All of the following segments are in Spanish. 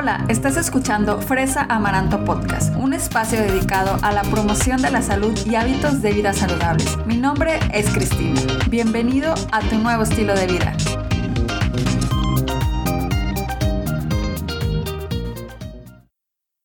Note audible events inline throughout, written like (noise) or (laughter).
Hola, estás escuchando Fresa Amaranto Podcast, un espacio dedicado a la promoción de la salud y hábitos de vida saludables. Mi nombre es Cristina. Bienvenido a tu nuevo estilo de vida.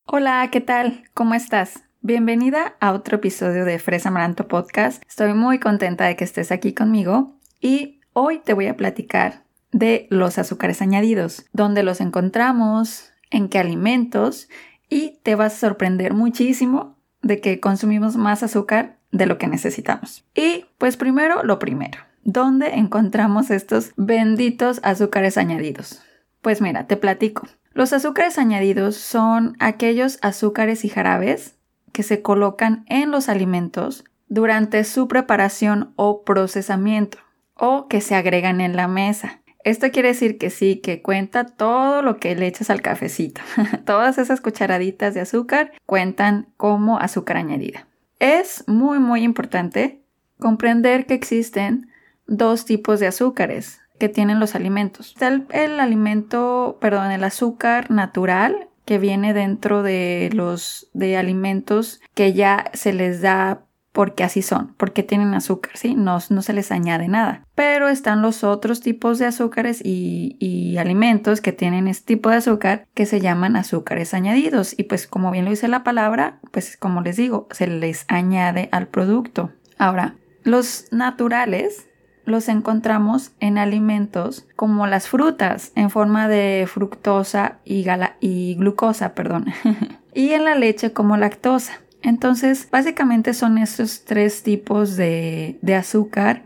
Hola, ¿qué tal? ¿Cómo estás? Bienvenida a otro episodio de Fresa Amaranto Podcast. Estoy muy contenta de que estés aquí conmigo y hoy te voy a platicar de los azúcares añadidos, dónde los encontramos, en qué alimentos y te vas a sorprender muchísimo de que consumimos más azúcar de lo que necesitamos. Y pues primero lo primero, ¿dónde encontramos estos benditos azúcares añadidos? Pues mira, te platico. Los azúcares añadidos son aquellos azúcares y jarabes que se colocan en los alimentos durante su preparación o procesamiento o que se agregan en la mesa. Esto quiere decir que sí, que cuenta todo lo que le echas al cafecito. (laughs) Todas esas cucharaditas de azúcar cuentan como azúcar añadida. Es muy muy importante comprender que existen dos tipos de azúcares que tienen los alimentos. El alimento, perdón, el azúcar natural que viene dentro de los de alimentos que ya se les da porque así son, porque tienen azúcar, ¿sí? No, no se les añade nada. Pero están los otros tipos de azúcares y, y, alimentos que tienen este tipo de azúcar que se llaman azúcares añadidos. Y pues como bien lo dice la palabra, pues como les digo, se les añade al producto. Ahora, los naturales los encontramos en alimentos como las frutas en forma de fructosa y, y glucosa, perdón. (laughs) y en la leche como lactosa. Entonces, básicamente son estos tres tipos de, azúcar.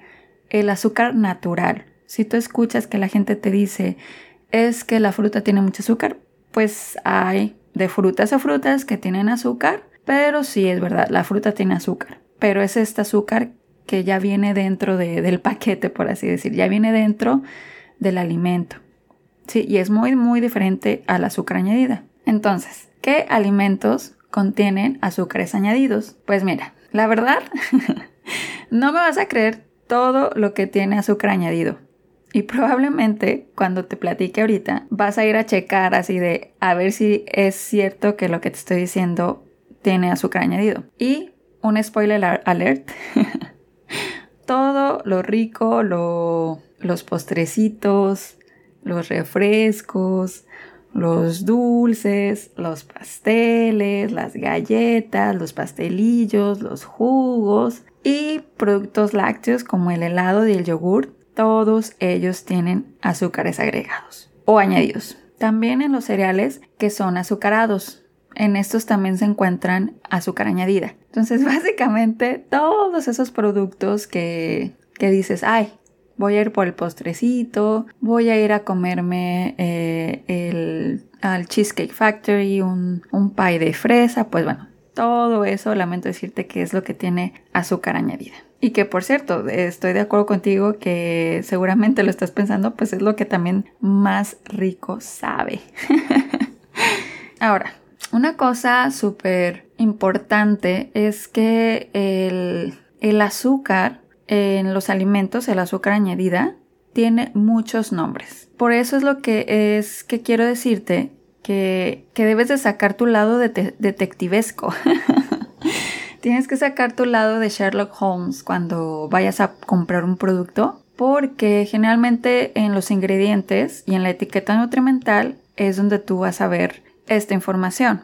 El azúcar natural. Si tú escuchas que la gente te dice es que la fruta tiene mucho azúcar, pues hay de frutas a frutas que tienen azúcar, pero sí es verdad, la fruta tiene azúcar, pero es este azúcar que ya viene dentro de, del paquete, por así decir, ya viene dentro del alimento. Sí, y es muy, muy diferente al azúcar añadida. Entonces, ¿qué alimentos contienen azúcares añadidos? Pues mira, la verdad, (laughs) no me vas a creer todo lo que tiene azúcar añadido. Y probablemente cuando te platique ahorita vas a ir a checar así de a ver si es cierto que lo que te estoy diciendo tiene azúcar añadido. Y un spoiler alert. (laughs) todo lo rico, los postrecitos, los refrescos, los dulces, los pasteles, las galletas, los pastelillos, los jugos y productos lácteos como el helado y el yogur, todos ellos tienen azúcares agregados o añadidos. También en los cereales que son azucarados. En estos también se encuentran azúcar añadida. Entonces, (laughs) básicamente, todos esos productos que, que dices, ay, voy a ir por el postrecito, voy a ir a comerme eh, el, al Cheesecake Factory, un, un pie de fresa, pues bueno, todo eso, lamento decirte que es lo que tiene azúcar añadida. Y que por cierto, estoy de acuerdo contigo que seguramente lo estás pensando, pues es lo que también más rico sabe. (laughs) Ahora, una cosa súper importante es que el, el azúcar en los alimentos, el azúcar añadida, tiene muchos nombres. Por eso es lo que es que quiero decirte que, que debes de sacar tu lado de detectivesco. (laughs) Tienes que sacar tu lado de Sherlock Holmes cuando vayas a comprar un producto porque generalmente en los ingredientes y en la etiqueta nutrimental es donde tú vas a ver esta información,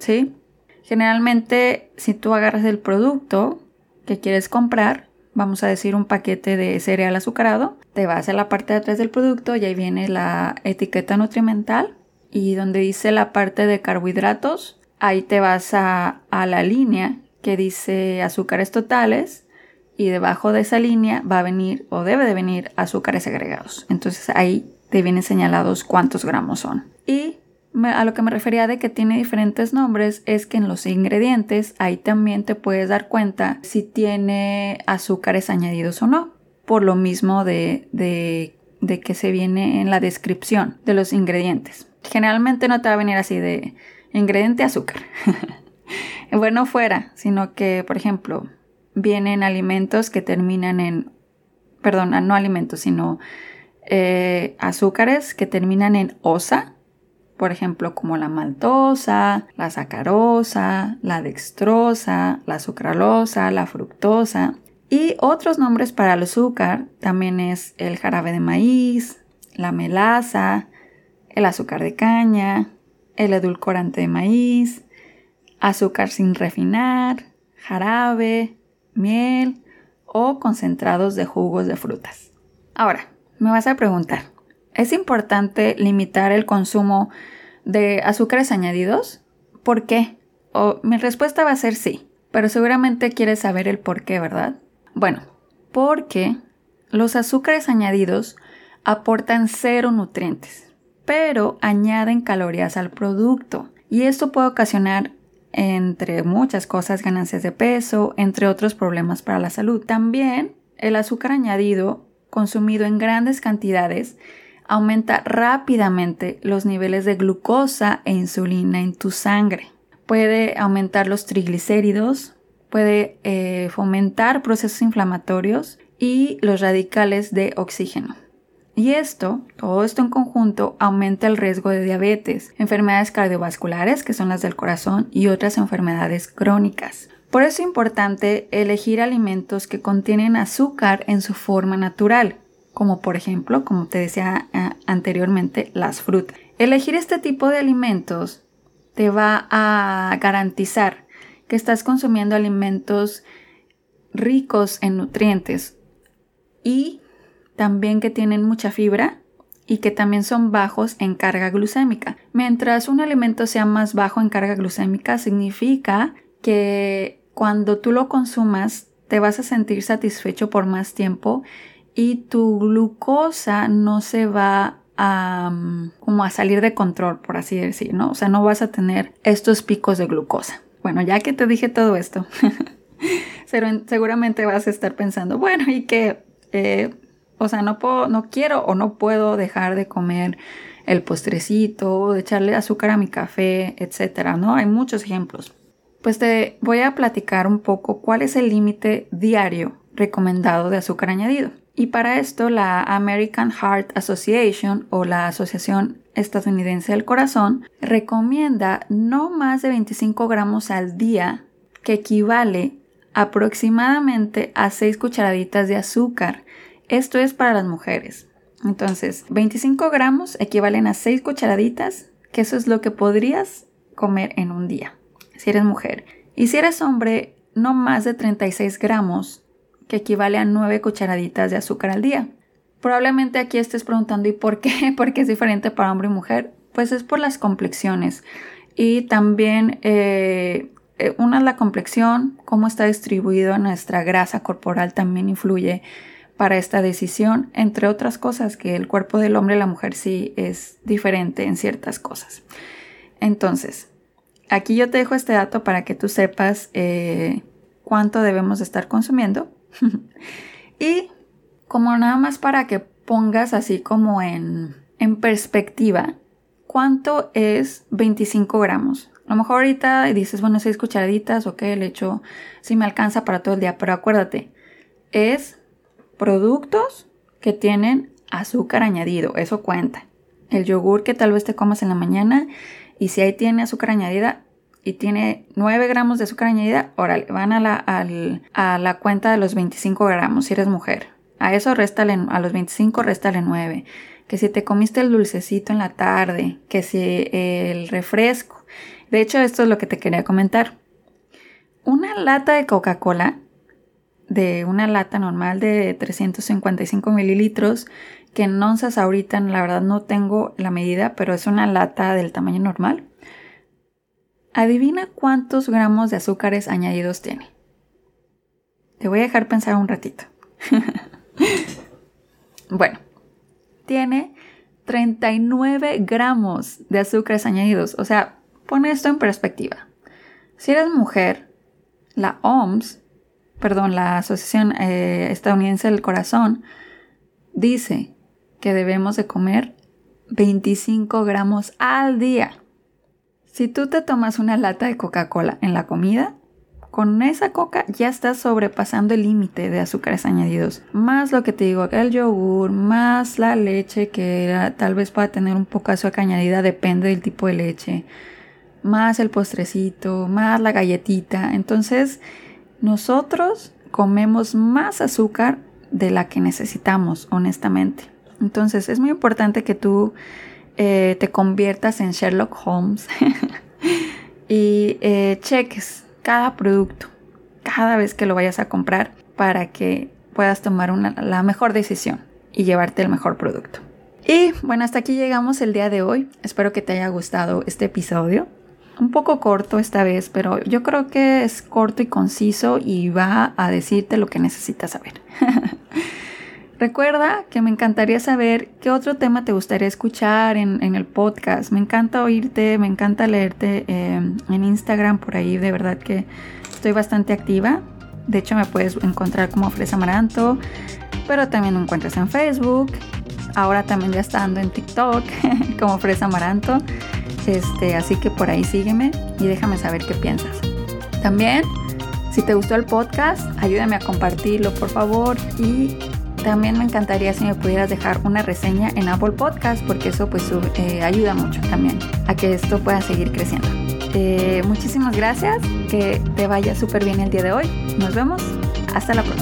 ¿sí? Generalmente si tú agarras el producto que quieres comprar, vamos a decir un paquete de cereal azucarado, te vas a la parte de atrás del producto y ahí viene la etiqueta nutrimental y donde dice la parte de carbohidratos, ahí te vas a, a la línea que dice azúcares totales y debajo de esa línea va a venir o debe de venir azúcares agregados. Entonces ahí te vienen señalados cuántos gramos son. Y a lo que me refería de que tiene diferentes nombres es que en los ingredientes ahí también te puedes dar cuenta si tiene azúcares añadidos o no. Por lo mismo de, de, de que se viene en la descripción de los ingredientes. Generalmente no te va a venir así de ingrediente azúcar. (laughs) bueno, fuera, sino que, por ejemplo, vienen alimentos que terminan en, perdón, no alimentos, sino eh, azúcares que terminan en osa por ejemplo, como la maltosa, la sacarosa, la dextrosa, la sucralosa, la fructosa. Y otros nombres para el azúcar también es el jarabe de maíz, la melaza, el azúcar de caña, el edulcorante de maíz, azúcar sin refinar, jarabe, miel o concentrados de jugos de frutas. Ahora, me vas a preguntar, ¿es importante limitar el consumo de azúcares añadidos? ¿Por qué? O, mi respuesta va a ser sí, pero seguramente quieres saber el por qué, ¿verdad? Bueno, porque los azúcares añadidos aportan cero nutrientes, pero añaden calorías al producto. Y esto puede ocasionar, entre muchas cosas, ganancias de peso, entre otros problemas para la salud. También el azúcar añadido, consumido en grandes cantidades, aumenta rápidamente los niveles de glucosa e insulina en tu sangre. Puede aumentar los triglicéridos, puede eh, fomentar procesos inflamatorios y los radicales de oxígeno. Y esto, todo esto en conjunto, aumenta el riesgo de diabetes, enfermedades cardiovasculares, que son las del corazón, y otras enfermedades crónicas. Por eso es importante elegir alimentos que contienen azúcar en su forma natural, como por ejemplo, como te decía anteriormente, las frutas. Elegir este tipo de alimentos te va a garantizar que estás consumiendo alimentos ricos en nutrientes y también que tienen mucha fibra y que también son bajos en carga glucémica. Mientras un alimento sea más bajo en carga glucémica, significa que cuando tú lo consumas te vas a sentir satisfecho por más tiempo y tu glucosa no se va a mm, como a salir de control, por así decir, ¿no? O sea, no vas a tener estos picos de glucosa. Bueno, ya que te dije todo esto, (laughs) seguramente vas a estar pensando, bueno, y que, eh, o sea, no puedo, no quiero o no puedo dejar de comer el postrecito, de echarle azúcar a mi café, etcétera, ¿no? Hay muchos ejemplos. Pues te voy a platicar un poco cuál es el límite diario recomendado de azúcar añadido. Y para esto la American Heart Association o la Asociación Estadounidense del Corazón recomienda no más de 25 gramos al día, que equivale aproximadamente a 6 cucharaditas de azúcar. Esto es para las mujeres. Entonces, 25 gramos equivalen a 6 cucharaditas, que eso es lo que podrías comer en un día, si eres mujer. Y si eres hombre, no más de 36 gramos que equivale a 9 cucharaditas de azúcar al día. Probablemente aquí estés preguntando ¿y por qué? (laughs) ¿Por qué es diferente para hombre y mujer? Pues es por las complexiones y también eh, eh, una es la complexión, cómo está distribuida nuestra grasa corporal también influye para esta decisión, entre otras cosas que el cuerpo del hombre y la mujer sí es diferente en ciertas cosas. Entonces, aquí yo te dejo este dato para que tú sepas eh, cuánto debemos estar consumiendo (laughs) y como nada más para que pongas así como en, en perspectiva, ¿cuánto es 25 gramos? A lo mejor ahorita dices, bueno, 6 cucharaditas, ok, el hecho sí me alcanza para todo el día, pero acuérdate, es productos que tienen azúcar añadido, eso cuenta. El yogur que tal vez te comas en la mañana y si ahí tiene azúcar añadida, y tiene 9 gramos de azúcar añadida, órale, van a la, a la cuenta de los 25 gramos si eres mujer. A eso réstale, a los 25 réstale 9. Que si te comiste el dulcecito en la tarde, que si el refresco. De hecho, esto es lo que te quería comentar. Una lata de Coca-Cola, de una lata normal de 355 mililitros, que en onzas ahorita la verdad no tengo la medida, pero es una lata del tamaño normal Adivina cuántos gramos de azúcares añadidos tiene. Te voy a dejar pensar un ratito. (laughs) bueno, tiene 39 gramos de azúcares añadidos. O sea, pone esto en perspectiva. Si eres mujer, la OMS, perdón, la Asociación eh, Estadounidense del Corazón, dice que debemos de comer 25 gramos al día. Si tú te tomas una lata de Coca-Cola en la comida, con esa coca ya estás sobrepasando el límite de azúcares añadidos. Más lo que te digo, el yogur, más la leche que tal vez pueda tener un poco de azúcar añadida, depende del tipo de leche. Más el postrecito, más la galletita. Entonces, nosotros comemos más azúcar de la que necesitamos, honestamente. Entonces, es muy importante que tú eh, te conviertas en Sherlock Holmes (laughs) y eh, cheques cada producto cada vez que lo vayas a comprar para que puedas tomar la mejor decisión y llevarte el mejor producto. Y bueno, hasta aquí llegamos el día de hoy. Espero que te haya gustado este episodio. Un poco corto esta vez, pero yo creo que es corto y conciso y va a decirte lo que necesitas saber. (laughs) Recuerda que me encantaría saber qué otro tema te gustaría escuchar en, el podcast. Me encanta oírte, me encanta leerte eh, en Instagram por ahí. De verdad que estoy bastante activa. De hecho, me puedes encontrar como Fresa Amaranto, pero también me encuentras en Facebook. Ahora también ya está en TikTok (laughs) como Fresa Amaranto. Este, así que por ahí sígueme y déjame saber qué piensas. También, si te gustó el podcast, ayúdame a compartirlo, por favor. Y también me encantaría si me pudieras dejar una reseña en Apple Podcast porque eso pues eh, ayuda mucho también a que esto pueda seguir creciendo. Eh, muchísimas gracias, que te vaya súper bien el día de hoy. Nos vemos, hasta la próxima.